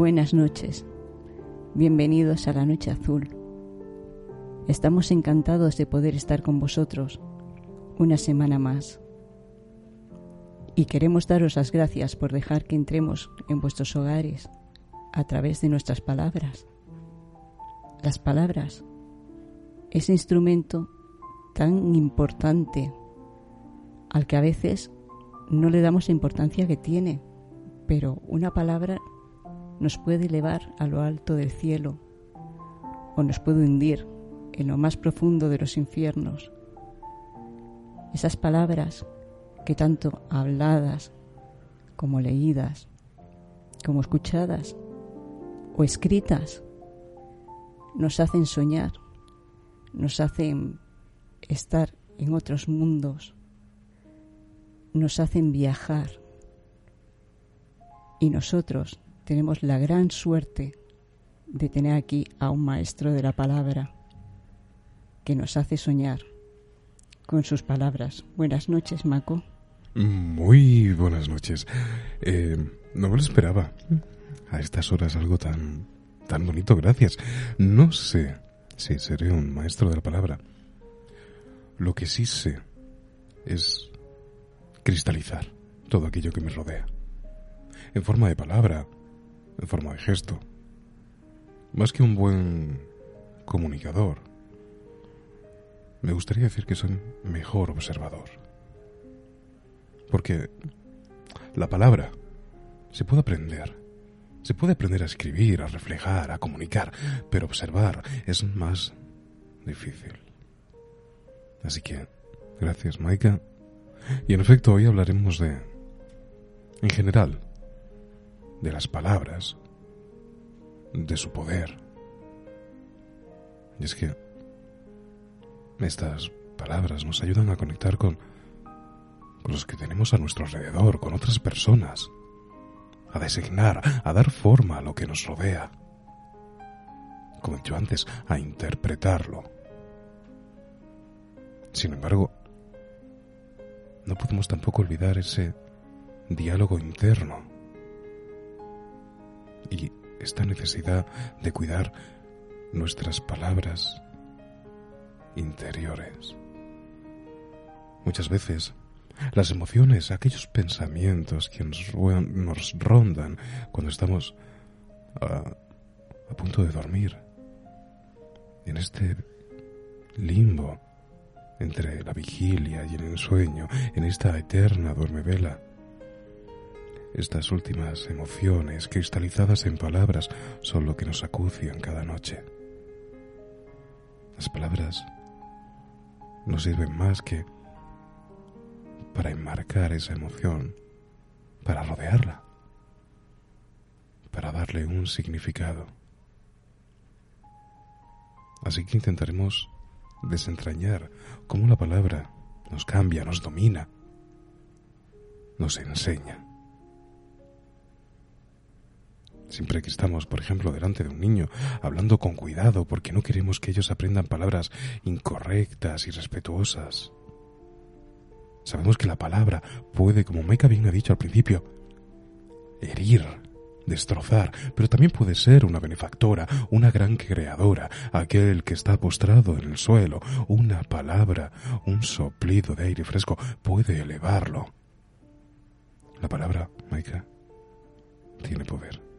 Buenas noches. Bienvenidos a la Noche Azul. Estamos encantados de poder estar con vosotros una semana más. Y queremos daros las gracias por dejar que entremos en vuestros hogares a través de nuestras palabras. Las palabras, ese instrumento tan importante al que a veces no le damos la importancia que tiene, pero una palabra nos puede elevar a lo alto del cielo o nos puede hundir en lo más profundo de los infiernos. Esas palabras que tanto habladas como leídas, como escuchadas o escritas, nos hacen soñar, nos hacen estar en otros mundos, nos hacen viajar. Y nosotros tenemos la gran suerte de tener aquí a un maestro de la palabra que nos hace soñar con sus palabras. Buenas noches, Mako. Muy buenas noches. Eh, no me lo esperaba. A estas horas algo tan tan bonito, gracias. No sé si seré un maestro de la palabra. Lo que sí sé es cristalizar todo aquello que me rodea. En forma de palabra, en forma de gesto. Más que un buen comunicador, me gustaría decir que soy mejor observador. Porque la palabra se puede aprender. Se puede aprender a escribir, a reflejar, a comunicar, pero observar es más difícil. Así que, gracias, Maika. Y en efecto, hoy hablaremos de, en general, de las palabras, de su poder. Y es que estas palabras nos ayudan a conectar con, los que tenemos a nuestro alrededor, con otras personas, a designar, a dar forma a lo que nos rodea. Como he dicho antes, a interpretarlo. Sin embargo, no podemos tampoco olvidar ese diálogo interno y esta necesidad de cuidar nuestras palabras interiores. Muchas veces las emociones, aquellos pensamientos que nos, rondan cuando estamos a, a punto de dormir, en este limbo entre la vigilia y el ensueño, en esta eterna duermevela. Estas últimas emociones cristalizadas en palabras son lo que nos acucian cada noche. Las palabras no sirven más que para enmarcar esa emoción, para rodearla, para darle un significado. Así que intentaremos desentrañar cómo la palabra nos cambia, nos domina, nos enseña. Siempre que estamos, por ejemplo, delante de un niño, hablando con cuidado porque no queremos que ellos aprendan palabras incorrectas y respetuosas. Sabemos que la palabra puede, como Maika bien ha dicho al principio, herir, destrozar, pero también puede ser una benefactora, una gran creadora, aquel que está postrado en el suelo. Una palabra, un soplido de aire fresco puede elevarlo. La palabra, Maika, tiene poder.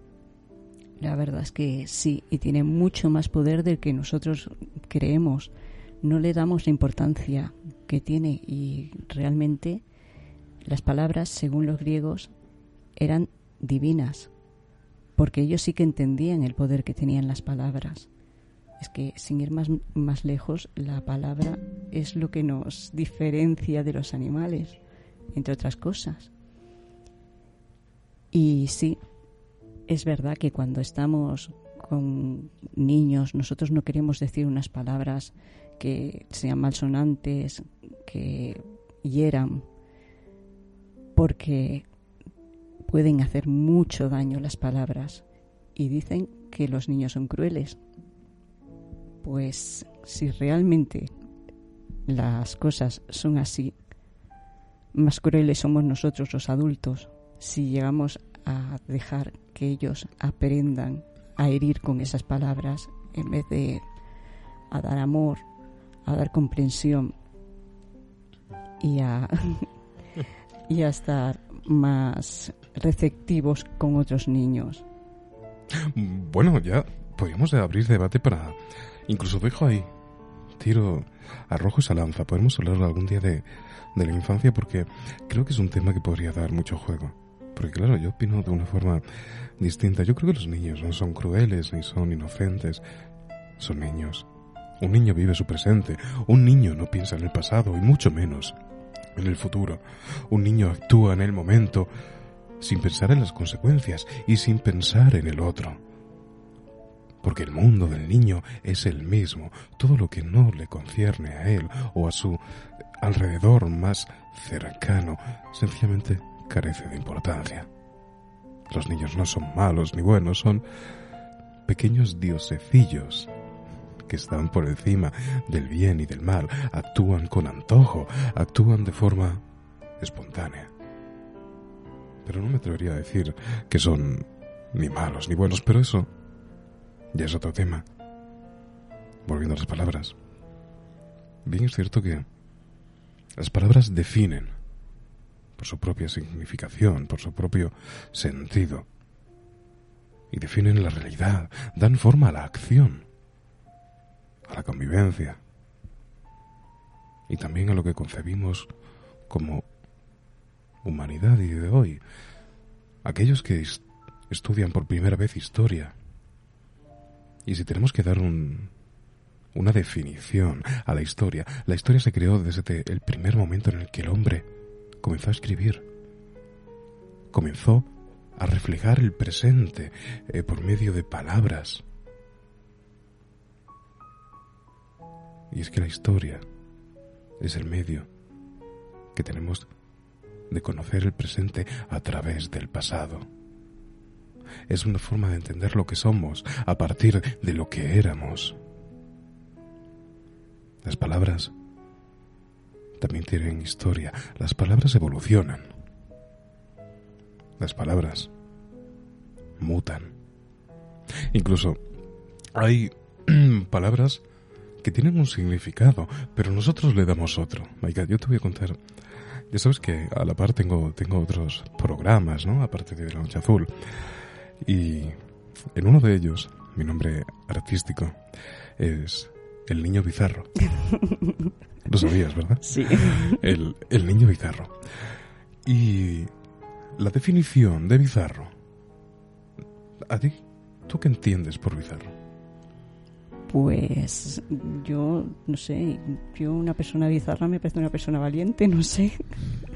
La verdad es que sí, y tiene mucho más poder del que nosotros creemos. No le damos la importancia que tiene y realmente las palabras, según los griegos, eran divinas, porque ellos sí que entendían el poder que tenían las palabras. Es que, sin ir más, más lejos, la palabra es lo que nos diferencia de los animales, entre otras cosas. Y sí, es verdad que cuando estamos con niños, nosotros no queremos decir unas palabras que sean malsonantes, que hieran, porque pueden hacer mucho daño las palabras. Y dicen que los niños son crueles. Pues si realmente las cosas son así, más crueles somos nosotros los adultos si llegamos a dejar que ellos aprendan a herir con esas palabras en vez de a dar amor, a dar comprensión y a, y a estar más receptivos con otros niños. Bueno, ya podríamos abrir debate para... Incluso dejo ahí, tiro, arrojo esa lanza. Podemos hablar algún día de, de la infancia porque creo que es un tema que podría dar mucho juego. Porque claro, yo opino de una forma distinta. Yo creo que los niños no son crueles ni son inocentes. Son niños. Un niño vive su presente. Un niño no piensa en el pasado y mucho menos en el futuro. Un niño actúa en el momento sin pensar en las consecuencias y sin pensar en el otro. Porque el mundo del niño es el mismo. Todo lo que no le concierne a él o a su alrededor más cercano sencillamente carece de importancia. Los niños no son malos ni buenos, son pequeños diosecillos que están por encima del bien y del mal, actúan con antojo, actúan de forma espontánea. Pero no me atrevería a decir que son ni malos ni buenos, pero eso ya es otro tema. Volviendo a las palabras. Bien es cierto que las palabras definen por su propia significación, por su propio sentido. Y definen la realidad, dan forma a la acción, a la convivencia y también a lo que concebimos como humanidad y de hoy. Aquellos que estudian por primera vez historia. Y si tenemos que dar un, una definición a la historia, la historia se creó desde el primer momento en el que el hombre comenzó a escribir. Comenzó a reflejar el presente eh, por medio de palabras. Y es que la historia es el medio que tenemos de conocer el presente a través del pasado. Es una forma de entender lo que somos a partir de lo que éramos. Las palabras también tienen historia. Las palabras evolucionan. Las palabras mutan. Incluso hay palabras que tienen un significado, pero nosotros le damos otro. yo te voy a contar ya sabes que a la par tengo, tengo otros programas, ¿no? Aparte de La Noche Azul. Y en uno de ellos, mi nombre artístico es El Niño Bizarro. Lo sabías, ¿verdad? Sí. El, el Niño Bizarro. Y la definición de bizarro. ¿A ti? ¿Tú qué entiendes por bizarro? Pues yo, no sé, yo una persona bizarra me parece una persona valiente, no sé.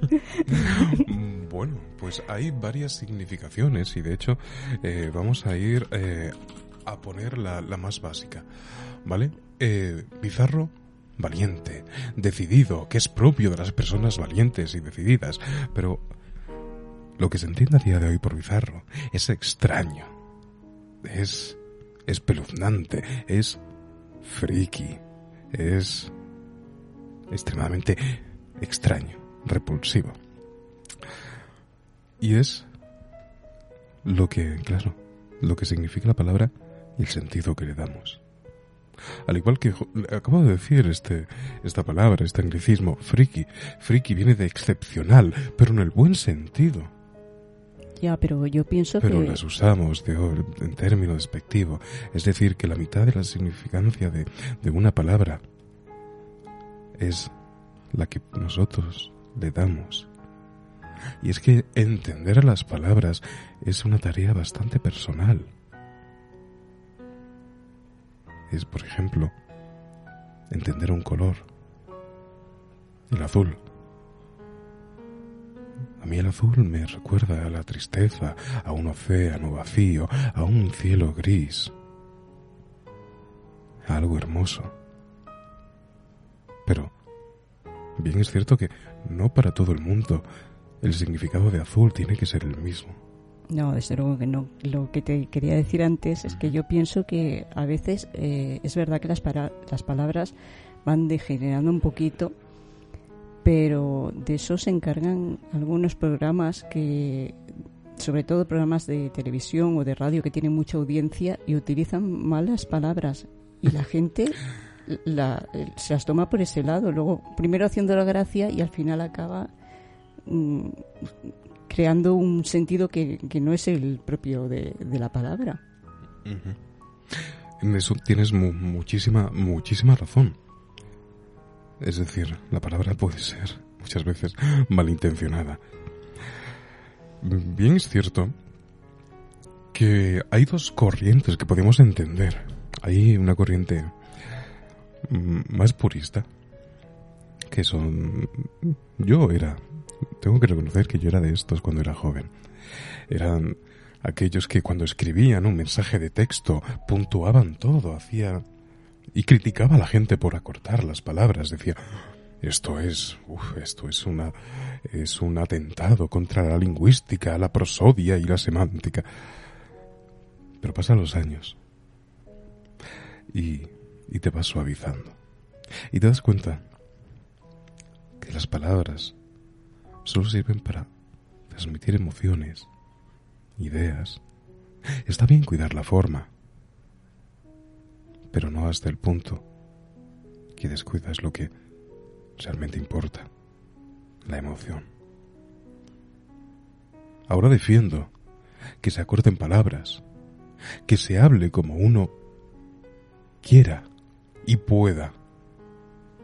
bueno, pues hay varias significaciones y de hecho eh, vamos a ir eh, a poner la, más básica, ¿vale? Eh, bizarro, valiente, decidido, que es propio de las personas valientes y decididas, pero lo que se entiende a día de hoy por bizarro es extraño, es espeluznante, es friki, es extremadamente extraño, repulsivo. Y es lo que, claro, lo que significa la palabra y el sentido que le damos. Al igual que acabo de decir este, esta palabra, este anglicismo, friki. Friki viene de excepcional, pero en el buen sentido. Ya, pero yo pienso pero que... las usamos de, en término despectivo. Es decir, que la mitad de la significancia de, de una palabra es la que nosotros le damos. Y es que entender a las palabras es una tarea bastante personal. Es, por ejemplo, entender un color, el azul. A mí el azul me recuerda a la tristeza, a un océano vacío, a un cielo gris, a algo hermoso. Pero bien es cierto que no para todo el mundo el significado de azul tiene que ser el mismo. No, desde luego que no. Lo que te quería decir antes es que yo pienso que a veces eh, es verdad que las, las palabras van degenerando un poquito pero de eso se encargan algunos programas que sobre todo programas de televisión o de radio que tienen mucha audiencia y utilizan malas palabras y la gente la, se las toma por ese lado. Luego, primero haciendo la gracia y al final acaba mm, creando un sentido que, no es el propio de, la palabra. En eso tienes muchísima, muchísima razón. Es decir, la palabra puede ser muchas veces malintencionada. Bien es cierto que hay dos corrientes que podemos entender. Hay una corriente mm, más purista, que son... Yo era, tengo que reconocer que yo era de estos cuando era joven. Eran aquellos que cuando escribían un mensaje de texto puntuaban todo, hacía... y criticaba a la gente por acortar las palabras, decía, esto es, uf, esto es una, es un atentado contra la lingüística, la prosodia y la semántica. Pero pasan los años y, y te vas suavizando. Y te das cuenta que las palabras solo sirven para transmitir emociones, ideas. Está bien cuidar la forma, pero no hasta el punto que descuidas lo que realmente importa, la emoción. Ahora defiendo que se acorten palabras, que se hable como uno quiera y pueda,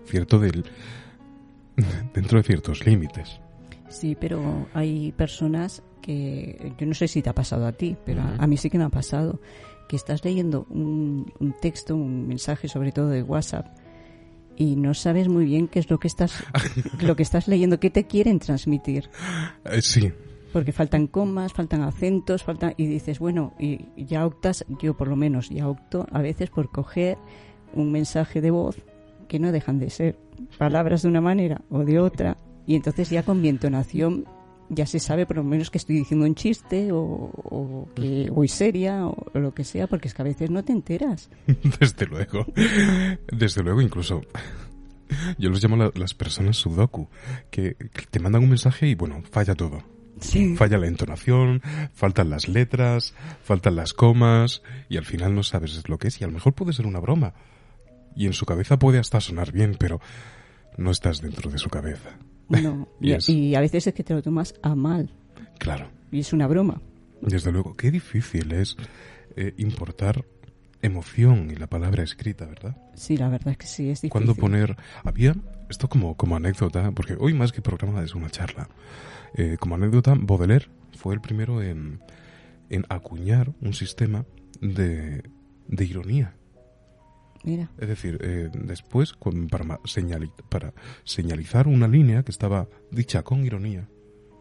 cierto del dentro de ciertos límites. Sí, pero hay personas que yo no sé si te ha pasado a ti, pero a, mí sí que me ha pasado que estás leyendo un, un texto, un mensaje sobre todo de WhatsApp y no sabes muy bien qué es lo que estás lo que estás leyendo, qué te quieren transmitir. Eh, sí. Porque faltan comas, faltan acentos, faltan y dices, bueno, y ya optas, yo por lo menos ya opto a veces por coger un mensaje de voz que no dejan de ser palabras de una manera o de otra y entonces ya con mi entonación ya se sabe por lo menos que estoy diciendo un chiste o, que voy seria o, lo que sea, porque es que a veces no te enteras. Desde luego. Desde luego, incluso. Yo los llamo las personas sudoku, que, te mandan un mensaje y bueno, falla todo. Sí. Falla la entonación, faltan las letras, faltan las comas y al final no sabes lo que es y a lo mejor puede ser una broma. Y en su cabeza puede hasta sonar bien, pero no estás dentro de su cabeza. No, y, a veces es que te lo tomas a mal. Claro. Y es una broma. Desde luego, qué difícil es eh, importar emoción y la palabra escrita, ¿verdad? Sí, la verdad es que sí, es difícil. Cuando poner... Había, esto como, como anécdota, porque hoy más que programa es una charla, eh, como anécdota, Baudelaire fue el primero en, en acuñar un sistema de, de ironía es decir, eh, después, para, para señalizar una línea que estaba dicha con ironía,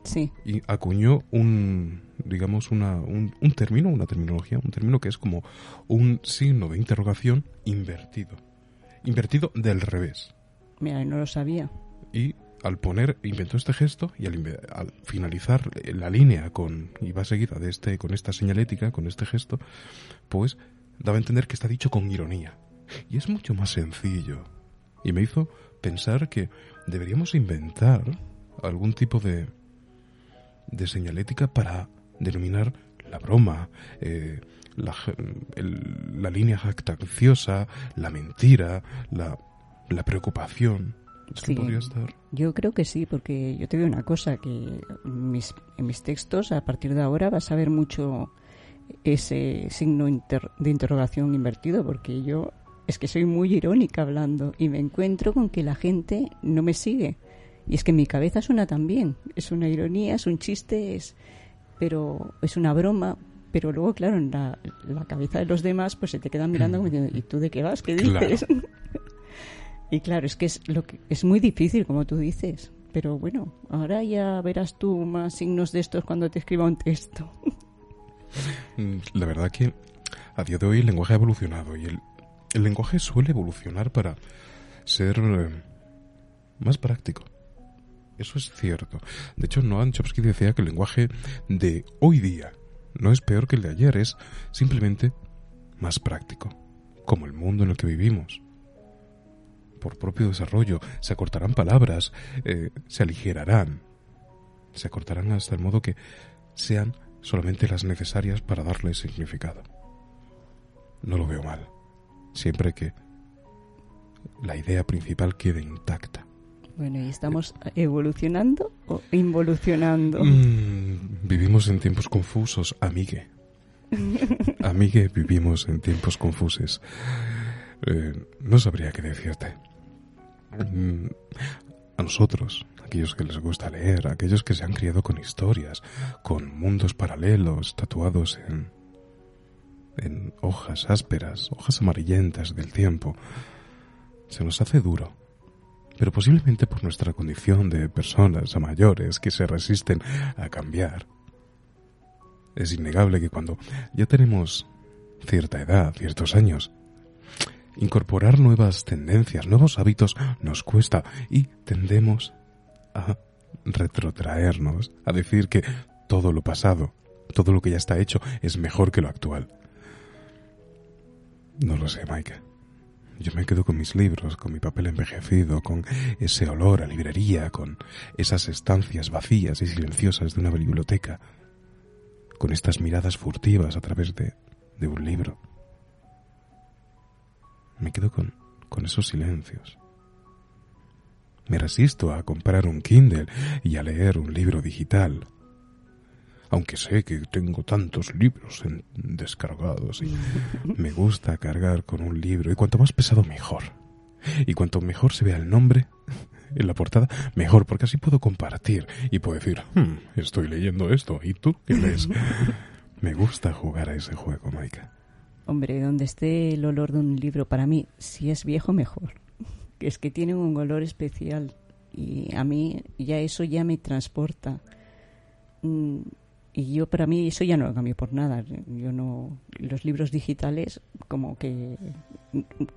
sí. y acuñó un, digamos, una, un, término, una terminología, un término que es como un signo de interrogación invertido. Invertido del revés. Mira, no lo sabía. Y al poner, inventó este gesto y al, al, finalizar la línea con, y va seguida de este, con esta señalética, con este gesto, pues daba a entender que está dicho con ironía. Y es mucho más sencillo. Y me hizo pensar que deberíamos inventar algún tipo de, de señalética para denominar la broma, eh, la, la, línea jactanciosa, la mentira, la, la preocupación. Sí, podría estar? Yo creo que sí, porque yo te digo una cosa, que mis, en mis textos a partir de ahora vas a ver mucho ese signo de interrogación invertido, porque yo es que soy muy irónica hablando y me encuentro con que la gente no me sigue. Y es que mi cabeza suena también. Es una ironía, es un chiste, es, pero es una broma. Pero luego, claro, en la, cabeza de los demás, pues se te quedan mirando como diciendo, ¿y tú de qué vas? ¿Qué dices? y claro, es que es, lo que es muy difícil, como tú dices. Pero bueno, ahora ya verás tú más signos de estos cuando te escriba un texto. Mm, la verdad que a día de hoy el lenguaje ha evolucionado y el, el lenguaje suele evolucionar para ser eh, más práctico. Eso es cierto. De hecho, Noam Chomsky decía que el lenguaje de hoy día no es peor que el de ayer, es simplemente más práctico, como el mundo en el que vivimos. Por propio desarrollo, se acortarán palabras, eh, se aligerarán, se acortarán hasta el modo que sean solamente las necesarias para darle significado. No lo veo mal, siempre que la idea principal quede intacta. Bueno, ¿y estamos evolucionando o involucionando? Mm, vivimos en tiempos confusos, amigue. amigue, vivimos en tiempos confusos. Eh, no sabría qué decirte. Mm, a nosotros, aquellos que les gusta leer, aquellos que se han criado con historias, con mundos paralelos tatuados en, en hojas ásperas, hojas amarillentas del tiempo, se nos hace duro pero posiblemente por nuestra condición de personas mayores que se resisten a cambiar. Es innegable que cuando ya tenemos cierta edad, ciertos años, incorporar nuevas tendencias, nuevos hábitos nos cuesta y tendemos a retrotraernos, a decir que todo lo pasado, todo lo que ya está hecho es mejor que lo actual. No lo sé, Maika. Yo me quedo con mis libros, con mi papel envejecido, con ese olor a librería, con esas estancias vacías y silenciosas de una biblioteca, con estas miradas furtivas a través de, de un libro. Me quedo con, con esos silencios. Me resisto a comprar un Kindle y a leer un libro digital aunque sé que tengo tantos libros descargados y me gusta cargar con un libro y cuanto más pesado mejor. Y cuanto mejor se vea el nombre en la portada, mejor, porque así puedo compartir y puedo decir, hmm, estoy leyendo esto, ¿y tú qué lees? me gusta jugar a ese juego, Maika. Hombre, donde esté el olor de un libro, para mí, si es viejo, mejor. Es que tiene un olor especial y a mí ya eso ya me transporta. Y yo para mí eso ya no lo cambio por nada. Yo no los libros digitales como que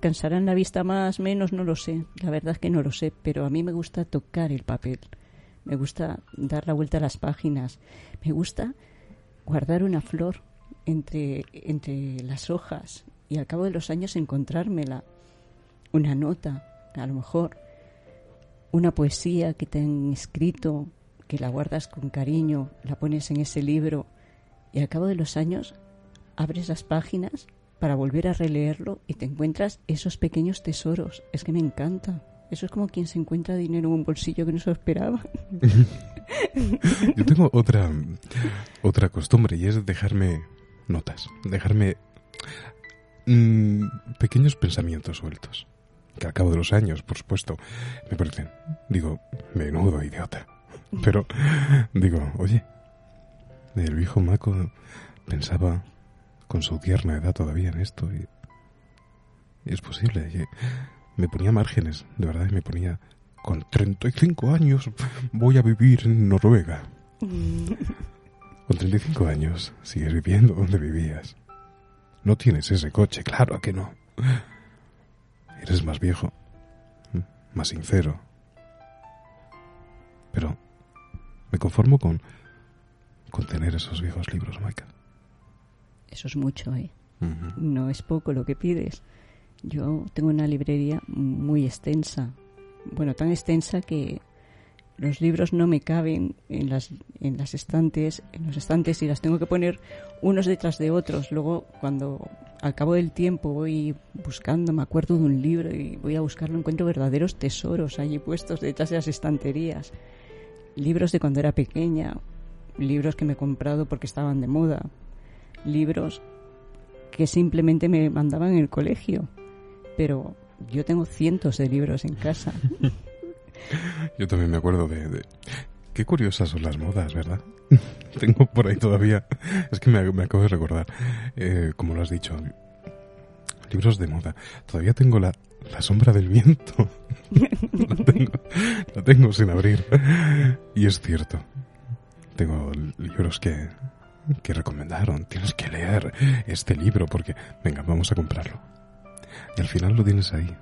cansarán la vista más menos no lo sé. La verdad es que no lo sé pero a mí me gusta tocar el papel. Me gusta dar la vuelta a las páginas. Me gusta guardar una flor entre entre las hojas y al cabo de los años encontrármela. Una nota a lo mejor. Una poesía que te han escrito que la guardas con cariño, la pones en ese libro y al cabo de los años abres las páginas para volver a releerlo y te encuentras esos pequeños tesoros. Es que me encanta. Eso es como quien se encuentra dinero en un bolsillo que no se esperaba. Yo tengo otra, otra costumbre y es dejarme notas, dejarme mm, pequeños pensamientos sueltos. Que al cabo de los años, por supuesto, me parecen, digo, menudo idiota. Pero digo, oye, el viejo Maco pensaba con su tierna edad todavía en esto y, es posible. me ponía márgenes, de verdad, me ponía con 35 años voy a vivir en Noruega. Con 35 años sigues viviendo donde vivías. No tienes ese coche, claro que no. Eres más viejo, más sincero. Pero me conformo con, con tener esos viejos libros, Maika. Eso es mucho, ¿eh? No es poco lo que pides. Yo tengo una librería muy extensa. Bueno, tan extensa que los libros no me caben en las, en las estantes, en los estantes y las tengo que poner unos detrás de otros. Luego, cuando al cabo del tiempo voy buscando, me acuerdo de un libro y voy a buscarlo, encuentro verdaderos tesoros allí puestos detrás de las estanterías libros de cuando era pequeña, libros que me he comprado porque estaban de moda, libros que simplemente me mandaban en el colegio, pero yo tengo cientos de libros en casa. yo también me acuerdo de, Qué curiosas son las modas, ¿verdad? tengo por ahí todavía... Es que me, acabo de recordar, eh, como lo has dicho, libros de moda. Todavía tengo la, la sombra del viento. la, tengo, la tengo sin abrir. Y es cierto. Tengo libros que, que recomendaron. Tienes que leer este libro porque, venga, vamos a comprarlo. Y al final lo tienes ahí.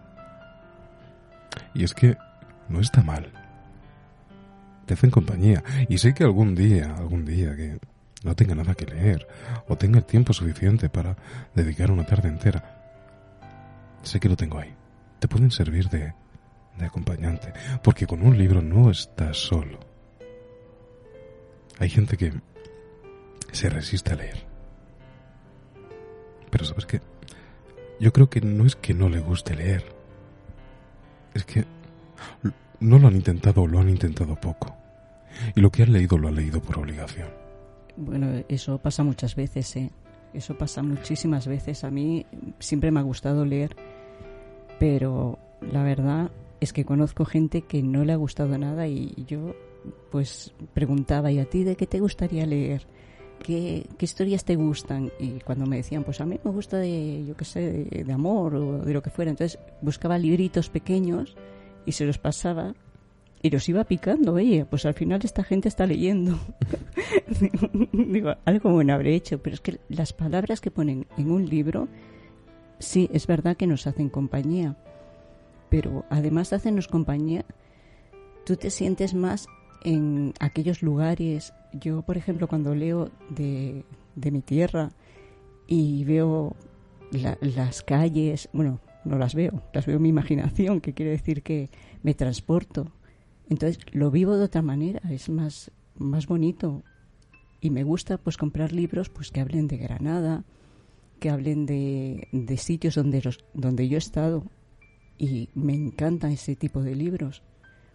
Y es que no está mal. Te hacen compañía. Y sé que algún día, algún día que no tenga nada que leer o tenga el tiempo suficiente para dedicar una tarde entera, sé que lo tengo ahí te pueden servir de, acompañante, porque con un libro no estás solo. Hay gente que se resiste a leer. Pero sabes qué? Yo creo que no es que no le guste leer. Es que no lo han intentado o lo han intentado poco. Y lo que han leído lo han leído por obligación. Bueno, eso pasa muchas veces, ¿eh? Eso pasa muchísimas veces. A mí siempre me ha gustado leer, pero la verdad es que conozco gente que no le ha gustado nada y yo pues preguntaba, ¿y a ti de qué te gustaría leer? ¿Qué, historias te gustan? Y cuando me decían, pues a mí me gusta de, yo qué sé, de, amor o de lo que fuera. Entonces buscaba libritos pequeños y se los pasaba y los iba picando. Oye, pues al final esta gente está leyendo. Digo, algo bueno habré hecho, pero es que las palabras que ponen en un libro, sí, es verdad que nos hacen compañía, pero además de hacernos compañía, tú te sientes más en aquellos lugares. Yo, por ejemplo, cuando leo de, de mi tierra y veo las calles, bueno, no las veo, las veo en mi imaginación, que quiere decir que me transporto. Entonces lo vivo de otra manera, es más, más bonito. Y me gusta pues comprar libros pues que hablen de Granada, que hablen de, de sitios donde, los, donde yo he estado. Y me encantan ese tipo de libros,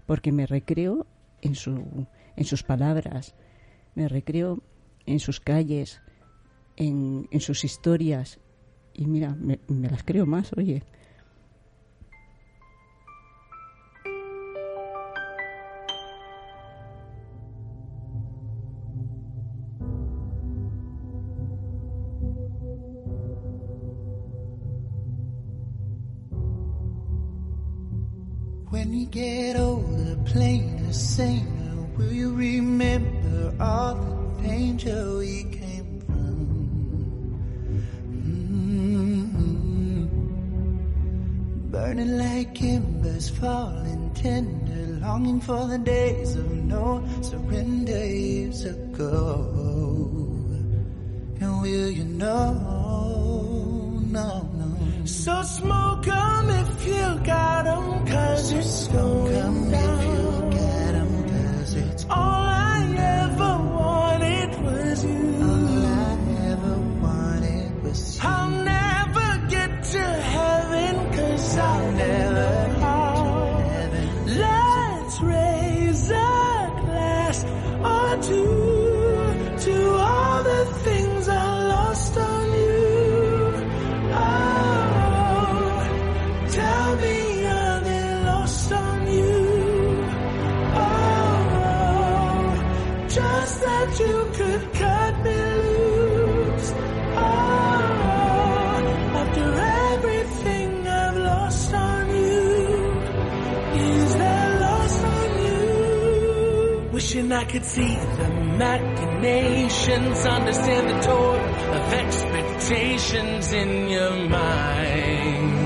porque me recreo en, su, en sus palabras, me recreo en sus calles, en, en sus historias. Y mira, me, me las creo más, oye. When you get older, plainer, saner, will you remember all the danger we came from? Mm-hmm. Burning like embers, falling tender, longing for the days of no surrender years ago. And will you know? No, no. So smoke 'em if you got 'em, Cause it's snowing down. See the machinations, understand the toll of expectations in your mind.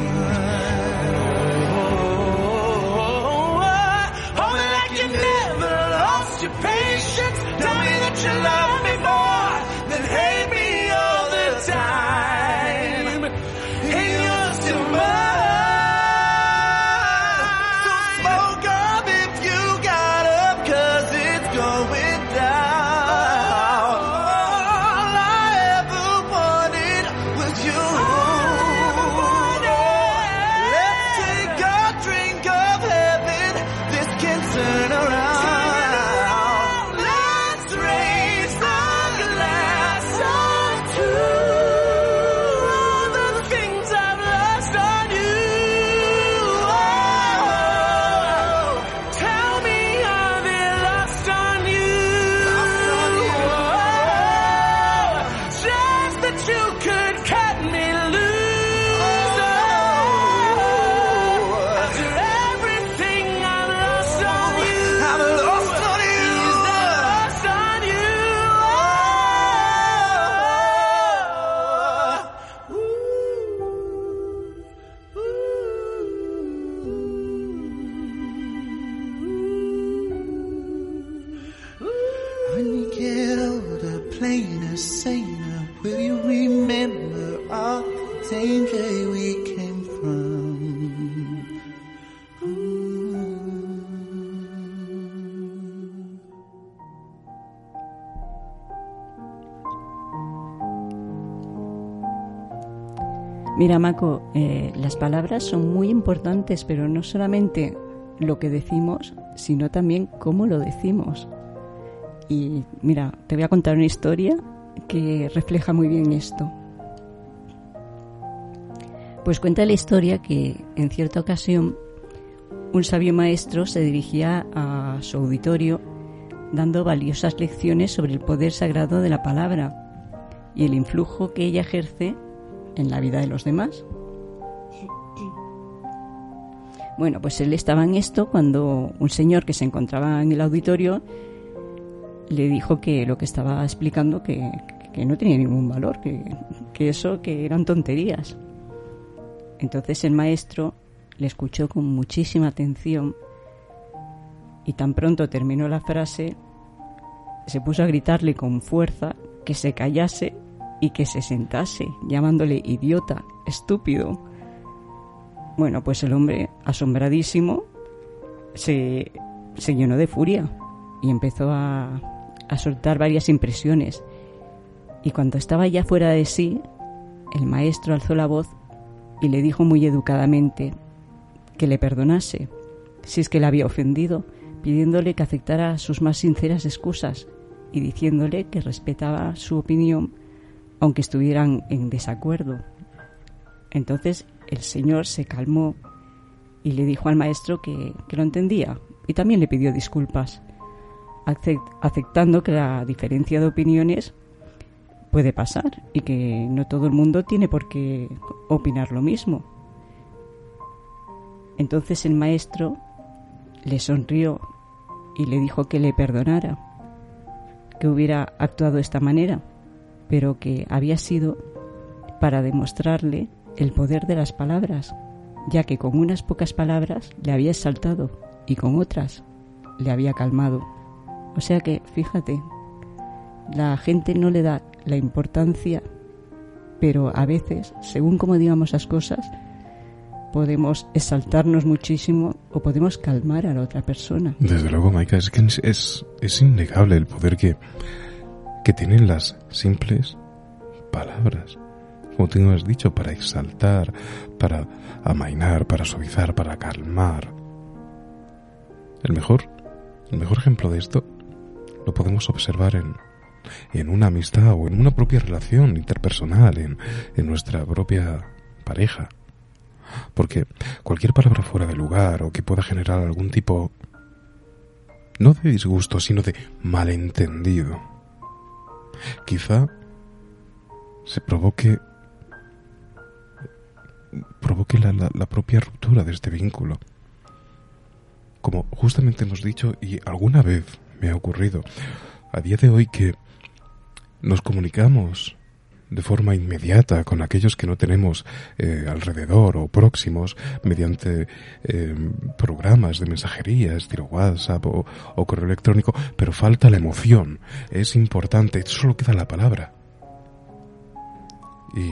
Mira, Maco, eh, las palabras son muy importantes, pero no solamente lo que decimos, sino también cómo lo decimos. Y mira, te voy a contar una historia que refleja muy bien esto. Pues cuenta la historia que en cierta ocasión un sabio maestro se dirigía a su auditorio dando valiosas lecciones sobre el poder sagrado de la palabra y el influjo que ella ejerce en la vida de los demás. Bueno, pues él estaba en esto cuando un señor que se encontraba en el auditorio le dijo que lo que estaba explicando que, que no tenía ningún valor, que, que eso que eran tonterías. Entonces el maestro le escuchó con muchísima atención y tan pronto terminó la frase, se puso a gritarle con fuerza que se callase y que se sentase, llamándole idiota, estúpido. Bueno, pues el hombre, asombradísimo, se, se llenó de furia y empezó a, a soltar varias impresiones. Y cuando estaba ya fuera de sí, el maestro alzó la voz y le dijo muy educadamente que le perdonase si es que le había ofendido, pidiéndole que aceptara sus más sinceras excusas y diciéndole que respetaba su opinión aunque estuvieran en desacuerdo. Entonces el señor se calmó y le dijo al maestro que, que lo entendía y también le pidió disculpas, aceptando que la diferencia de opiniones puede pasar y que no todo el mundo tiene por qué opinar lo mismo. Entonces el maestro le sonrió y le dijo que le perdonara, que hubiera actuado de esta manera, pero que había sido para demostrarle el poder de las palabras, ya que con unas pocas palabras le había exaltado y con otras le había calmado. O sea que, fíjate, la gente no le da la importancia, pero a veces, según como digamos las cosas, podemos exaltarnos muchísimo o podemos calmar a la otra persona. Desde luego, Maika, es que es, es innegable el poder que, que tienen las simples palabras. Como tú has dicho, para exaltar, para amainar, para suavizar, para calmar. El mejor, el mejor ejemplo de esto lo podemos observar en, en una amistad o en una propia relación interpersonal, en, en nuestra propia pareja. Porque cualquier palabra fuera de lugar o que pueda generar algún tipo, no de disgusto, sino de malentendido, quizá se provoque provoque la, la, la, propia ruptura de este vínculo. Como justamente hemos dicho y alguna vez me ha ocurrido, a día de hoy que nos comunicamos de forma inmediata con aquellos que no tenemos eh, alrededor o próximos mediante eh, programas de mensajería, estilo WhatsApp o, o, correo electrónico, pero falta la emoción. Es importante, solo queda la palabra. Y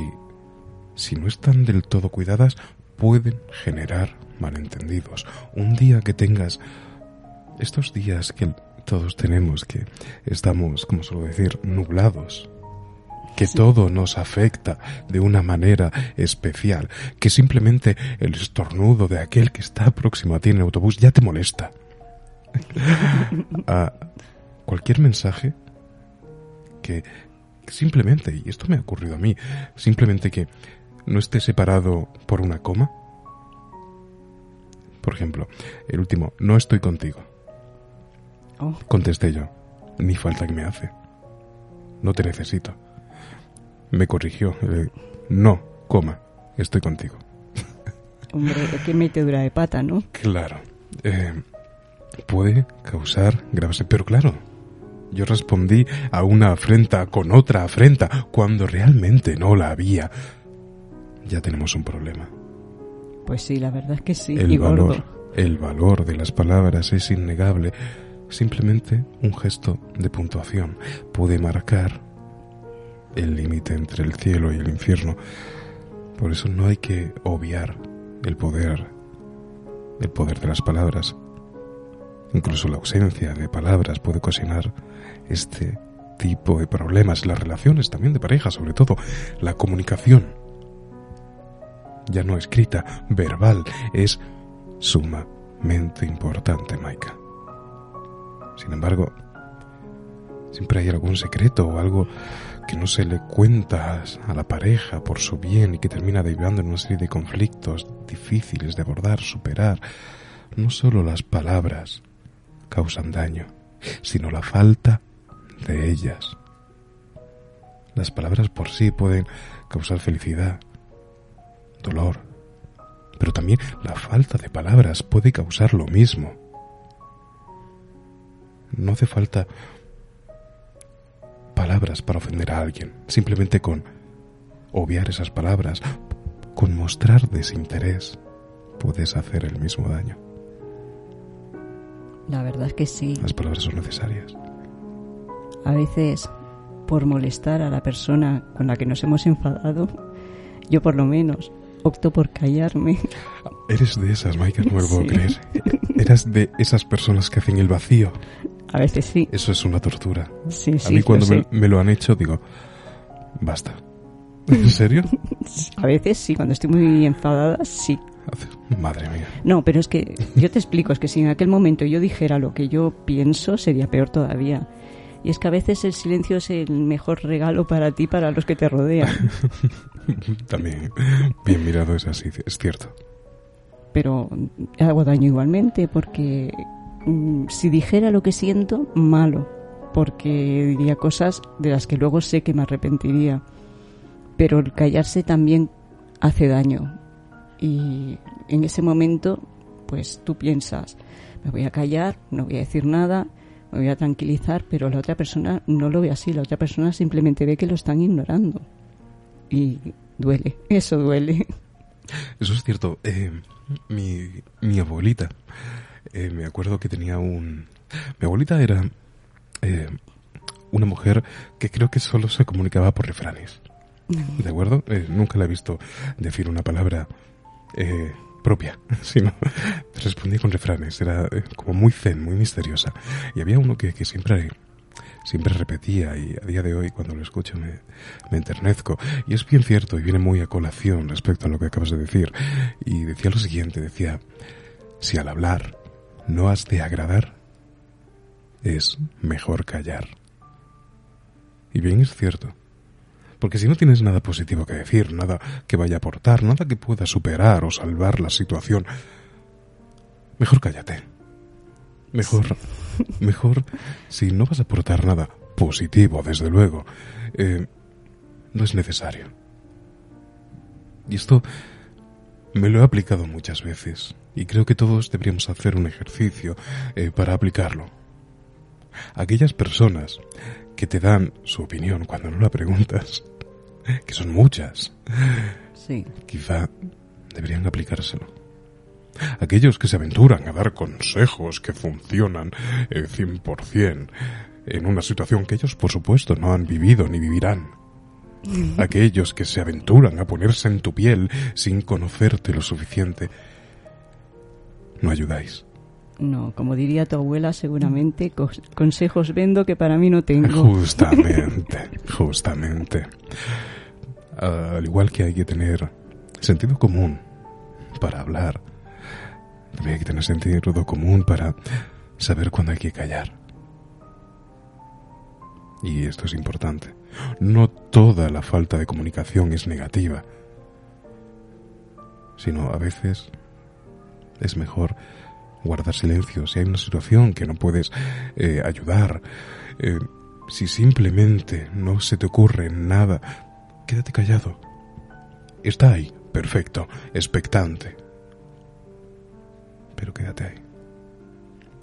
si no están del todo cuidadas, pueden generar malentendidos. Un día que tengas estos días que todos tenemos que estamos, como suelo decir, nublados, que sí. todo nos afecta de una manera especial, que simplemente el estornudo de aquel que está próximo a ti en el autobús ya te molesta. a cualquier mensaje que simplemente, y esto me ha ocurrido a mí, simplemente que no esté separado por una coma. Por ejemplo, el último, no estoy contigo. Oh. Contesté yo. Ni falta que me hace. No te necesito. Me corrigió. Eh, no, coma. Estoy contigo. Hombre, qué metedura de pata, ¿no? Claro. Eh, puede causar graves... Pero claro, yo respondí a una afrenta con otra afrenta cuando realmente no la había. Ya tenemos un problema. Pues sí, la verdad es que sí. El y valor, gordo. el valor de las palabras es innegable. Simplemente un gesto de puntuación puede marcar el límite entre el cielo y el infierno. Por eso no hay que obviar el poder, el poder de las palabras. Incluso la ausencia de palabras puede ocasionar este tipo de problemas. Las relaciones también de pareja, sobre todo la comunicación. ya no escrita, verbal, es sumamente importante, Maika. Sin embargo, siempre hay algún secreto o algo que no se le cuenta a la pareja por su bien y que termina derivando en una serie de conflictos difíciles de abordar, superar. No solo las palabras causan daño, sino la falta de ellas. Las palabras por sí pueden causar felicidad, dolor, pero también la falta de palabras puede causar lo mismo. No hace falta palabras para ofender a alguien, simplemente con obviar esas palabras, con mostrar desinterés, puedes hacer el mismo daño. La verdad es que sí. Las palabras son necesarias. A veces, por molestar a la persona con la que nos hemos enfadado, yo por lo menos opto por callarme. Eres de esas, Michael, no me lo puedo creer. Eras de esas personas que hacen el vacío. A veces sí. Eso es una tortura. Sí, a sí. mí cuando me, lo han hecho digo, basta. ¿En serio? A veces sí, cuando estoy muy enfadada, sí. Madre mía. No, pero es que yo te explico, es que si en aquel momento yo dijera lo que yo pienso, sería peor todavía. Y es que a veces el silencio es el mejor regalo para ti, para los que te rodean. También, bien mirado es así, es cierto. Pero hago daño igualmente, porque si dijera lo que siento, malo, porque diría cosas de las que luego sé que me arrepentiría. Pero el callarse también hace daño. Y en ese momento, pues tú piensas, me voy a callar, no voy a decir nada, me voy a tranquilizar, pero la otra persona no lo ve así, la otra persona simplemente ve que lo están ignorando. Y duele, eso duele. Eso es cierto. Eh, mi abuelita, eh, me acuerdo que tenía un... Mi abuelita era eh, una mujer que creo que solo se comunicaba por refranes. ¿De acuerdo? Eh, nunca la he visto decir una palabra eh, propia, sino respondía con refranes. Era eh, como muy zen, muy misteriosa. Y había uno que, que siempre siempre repetía y a día de hoy cuando lo escucho me, me enternezco. Y es bien cierto y viene muy a colación respecto a lo que acabas de decir. Y decía lo siguiente, decía, si al hablar no has de agradar, es mejor callar. Y bien es cierto. Porque si no tienes nada positivo que decir, nada que vaya a aportar, nada que pueda superar o salvar la situación, mejor cállate. Mejor, mejor, si no vas a aportar nada positivo, desde luego, eh, no es necesario. Y esto me lo he aplicado muchas veces y creo que todos deberíamos hacer un ejercicio eh, para aplicarlo. Aquellas personas que te dan su opinión cuando no la preguntas, que son muchas, Sí. quizá deberían aplicárselo. Aquellos que se aventuran a dar consejos que funcionan eh, 100% en una situación que ellos, por supuesto, no han vivido ni vivirán. Aquellos que se aventuran a ponerse en tu piel sin conocerte lo suficiente, no ayudáis. No, como diría tu abuela, seguramente consejos vendo que para mí no tengo. Justamente, justamente. Al igual que hay que tener sentido común para hablar, también hay que tener sentido común para saber cuándo hay que callar. Y esto es importante. No toda la falta de comunicación es negativa, sino a veces es mejor guardar silencio si hay una situación que no puedes eh, ayudar. eh, si simplemente no se te ocurre nada, quédate callado. Está ahí, perfecto, expectante. Pero quédate ahí.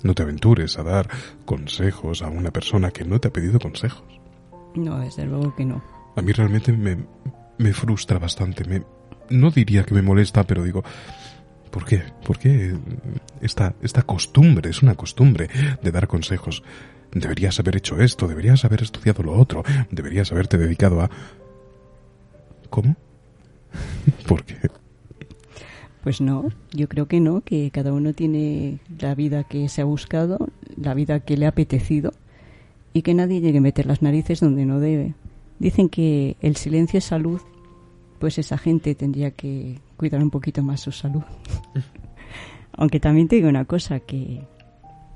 No te aventures a dar consejos a una persona que no te ha pedido consejos. No, desde luego que no. A mí realmente me, me frustra bastante. Me, no diría que me molesta, pero digo, ¿por qué? ¿Por qué esta, esta costumbre? Es una costumbre de dar consejos. Deberías haber hecho esto, deberías haber estudiado lo otro, deberías haberte dedicado a... ¿Cómo? ¿Por qué? Pues no, yo creo que no, que cada uno tiene la vida que se ha buscado, la vida que le ha apetecido y que nadie llegue a meter las narices donde no debe. Dicen que el silencio es salud, pues esa gente tendría que, cuidar un poquito más su salud. Aunque también te digo una cosa, que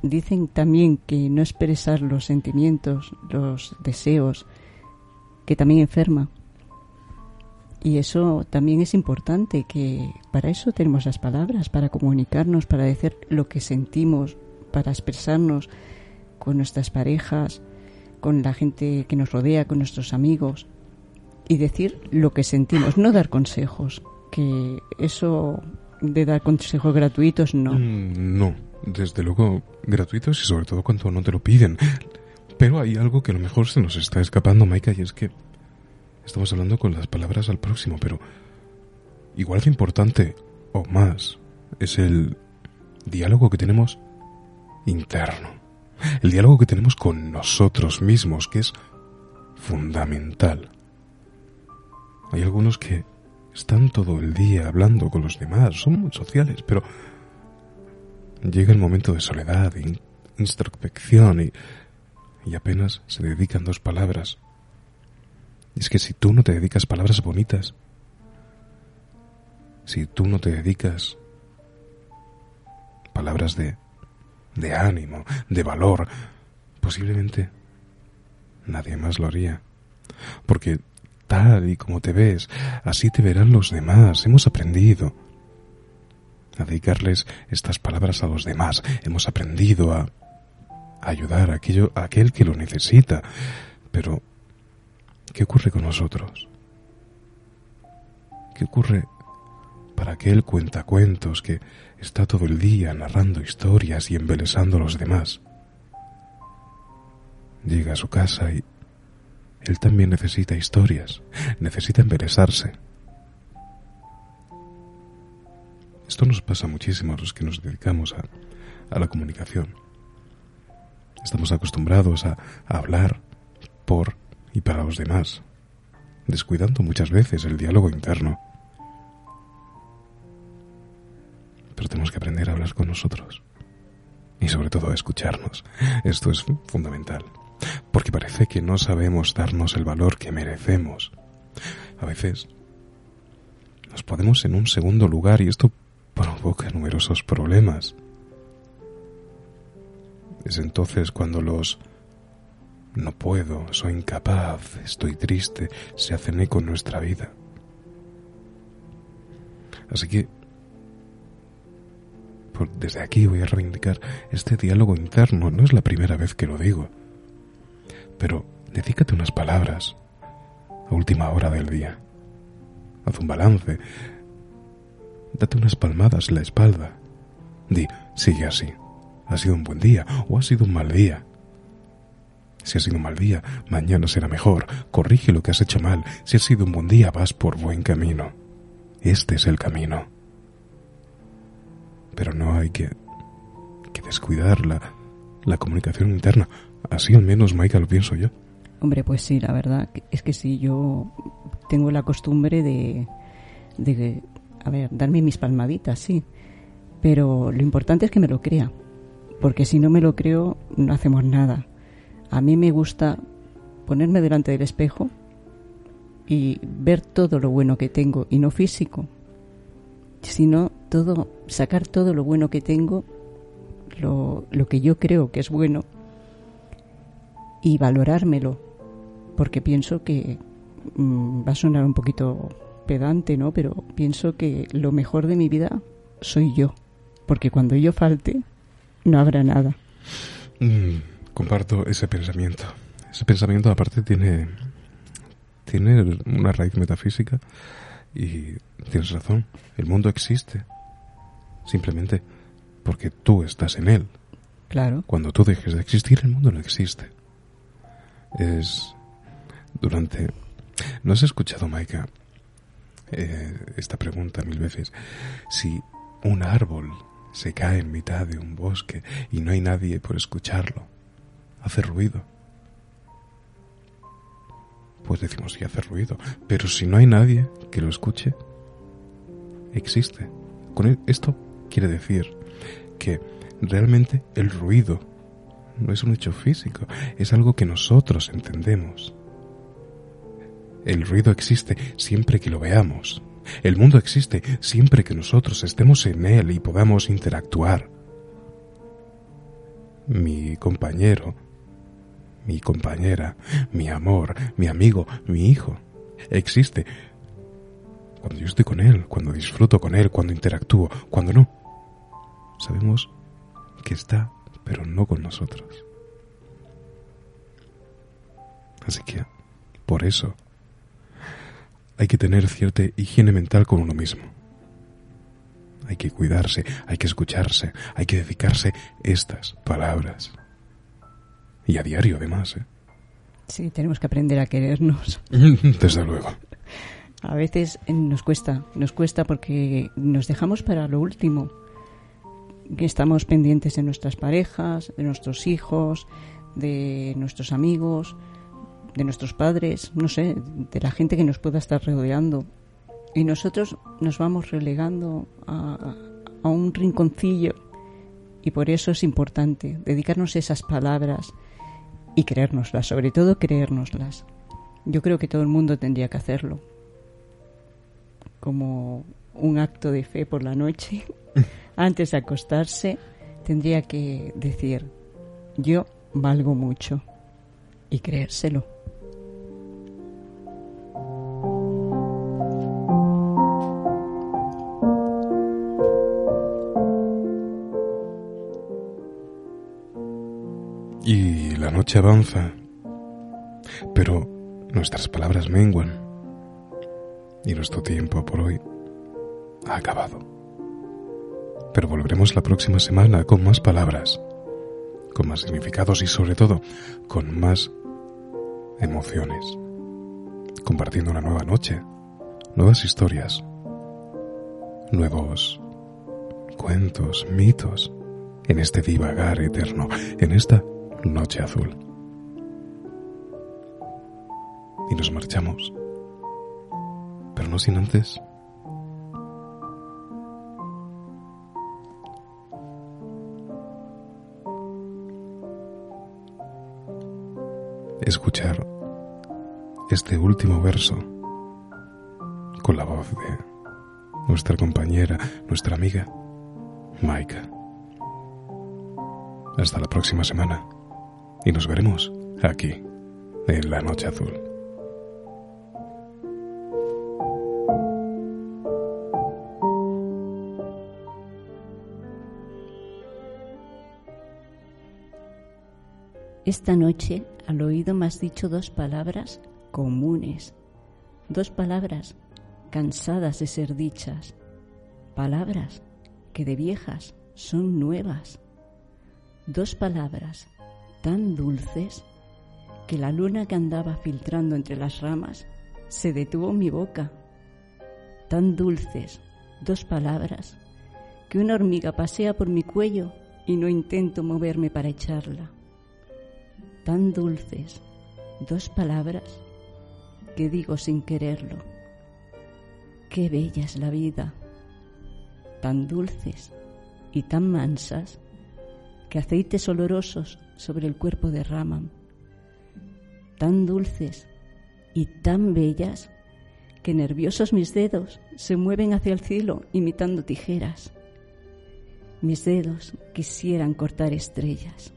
dicen también que no expresar los sentimientos, los deseos, que también enferma. Y eso también es importante, que para eso tenemos las palabras, para comunicarnos, para decir lo que sentimos, para expresarnos con nuestras parejas, con la gente que nos rodea, con nuestros amigos, y decir lo que sentimos, no dar consejos, que eso de dar consejos gratuitos no. Mm, no, desde luego gratuitos y sobre todo cuando no te lo piden. Pero hay algo que a lo mejor se nos está escapando, Maika, y es que Estamos hablando con las palabras al próximo, pero igual de importante o más es el diálogo que tenemos interno. El diálogo que tenemos con nosotros mismos, que es fundamental. Hay algunos que están todo el día hablando con los demás, son muy sociales, pero llega el momento de soledad, de introspección y, y apenas se dedican dos palabras es que si tú no te dedicas palabras bonitas, si tú no te dedicas palabras de, de ánimo, de valor, posiblemente nadie más lo haría. Porque tal y como te ves, así te verán los demás. Hemos aprendido a dedicarles estas palabras a los demás. Hemos aprendido a, ayudar a, aquello, a aquel que lo necesita. Pero ¿Qué ocurre con nosotros? ¿Qué ocurre para aquel cuentacuentos que está todo el día narrando historias y embelesando a los demás? Llega a su casa y él también necesita historias, necesita embelesarse. Esto nos pasa muchísimo a los que nos dedicamos a, la comunicación. Estamos acostumbrados a hablar por y para los demás, descuidando muchas veces el diálogo interno. Tenemos que aprender a hablar con nosotros y sobre todo a escucharnos. Esto es fundamental, porque parece que no sabemos darnos el valor que merecemos. A veces nos ponemos en un segundo lugar y esto provoca numerosos problemas. Es entonces cuando los no puedo, soy incapaz, estoy triste, se hacen eco en nuestra vida. Así que desde aquí voy a reivindicar este diálogo interno. No es la primera vez que lo digo. Pero dedícate unas palabras a última hora del día. Haz un balance. Date unas palmadas en la espalda. Di, sigue así. Ha sido un buen día o ha sido un mal día. Si ha sido un mal día, mañana será mejor. Corrige lo que has hecho mal. Si ha sido un buen día, vas por buen camino. Este es el camino. Pero no hay que, que descuidar la, la comunicación interna. Así al menos, Maika, lo pienso yo. Hombre, pues sí, la verdad es que sí, yo tengo la costumbre de, de, a ver, darme mis palmaditas, sí. Pero lo importante es que me lo crea. Porque si no me lo creo, no hacemos nada. A mí me gusta ponerme delante del espejo y ver todo lo bueno que tengo, y no físico, sino todo, sacar todo lo bueno que tengo, lo, que yo creo que es bueno, y valorármelo, porque pienso que mm, va a sonar un poquito pedante, ¿no? Pero pienso que lo mejor de mi vida soy yo, porque cuando yo falte, no habrá nada. Mm. Comparto ese pensamiento. Ese pensamiento aparte tiene, tiene una raíz metafísica y tienes razón. El mundo existe simplemente porque tú estás en él. Claro. Cuando tú dejes de existir, el mundo no existe. Es durante... ¿No has escuchado, Maika, eh, esta pregunta mil veces? Si un árbol se cae en mitad de un bosque y no hay nadie por escucharlo, hace ruido. Pues decimos, sí, hace ruido. Pero si no hay nadie que lo escuche, existe. Con e-, esto quiere decir que realmente el ruido no es un hecho físico, es algo que nosotros entendemos. El ruido existe siempre que lo veamos, El mundo existe siempre que nosotros estemos en él y podamos interactuar. Mi compañero, mi compañera, mi amor, mi amigo, mi hijo, existe cuando yo estoy con él, cuando disfruto con él, cuando interactúo, cuando no. Sabemos que está, pero no con nosotros. Así que, por eso, hay que tener cierta higiene mental con uno mismo. Hay que cuidarse, hay que escucharse, hay que dedicarse estas palabras. Y a diario, además. ¿eh? Sí, tenemos que aprender a querernos. Desde luego. A veces nos cuesta, nos cuesta porque nos dejamos para lo último. Que estamos pendientes de nuestras parejas, de nuestros hijos, de nuestros amigos, de nuestros padres, no sé, de la gente que nos pueda estar rodeando. Y nosotros nos vamos relegando a, a un rinconcillo. Y por eso es importante dedicarnos esas palabras y creérnoslas, sobre todo creérnoslas. Yo creo que todo el mundo tendría que hacerlo. Como un acto de fe por la noche, antes de acostarse, tendría que decir, yo valgo mucho y creérselo. Y la noche avanza, pero nuestras palabras menguan y nuestro tiempo por hoy ha acabado. Pero volveremos la próxima semana con más palabras, con más significados y sobre todo con más emociones, compartiendo una nueva noche, nuevas historias, nuevos cuentos, mitos, en este divagar eterno, en esta noche azul. Y nos marchamos, pero no sin antes escuchar este último verso con la voz de nuestra compañera, nuestra amiga, Maika. Hasta la próxima semana y nos veremos aquí, en la Noche Azul. Esta noche al oído me has dicho dos palabras comunes, dos palabras cansadas de ser dichas, palabras que de viejas son nuevas, dos palabras tan dulces que la luna que andaba filtrando entre las ramas se detuvo en mi boca, tan dulces, dos palabras que una hormiga pasea por mi cuello y no intento moverme para echarla tan dulces, dos palabras que digo sin quererlo. Qué bella es la vida, tan dulces y tan mansas que aceites olorosos sobre el cuerpo derraman, tan dulces y tan bellas que nerviosos mis dedos se mueven hacia el cielo imitando tijeras. Mis dedos quisieran cortar estrellas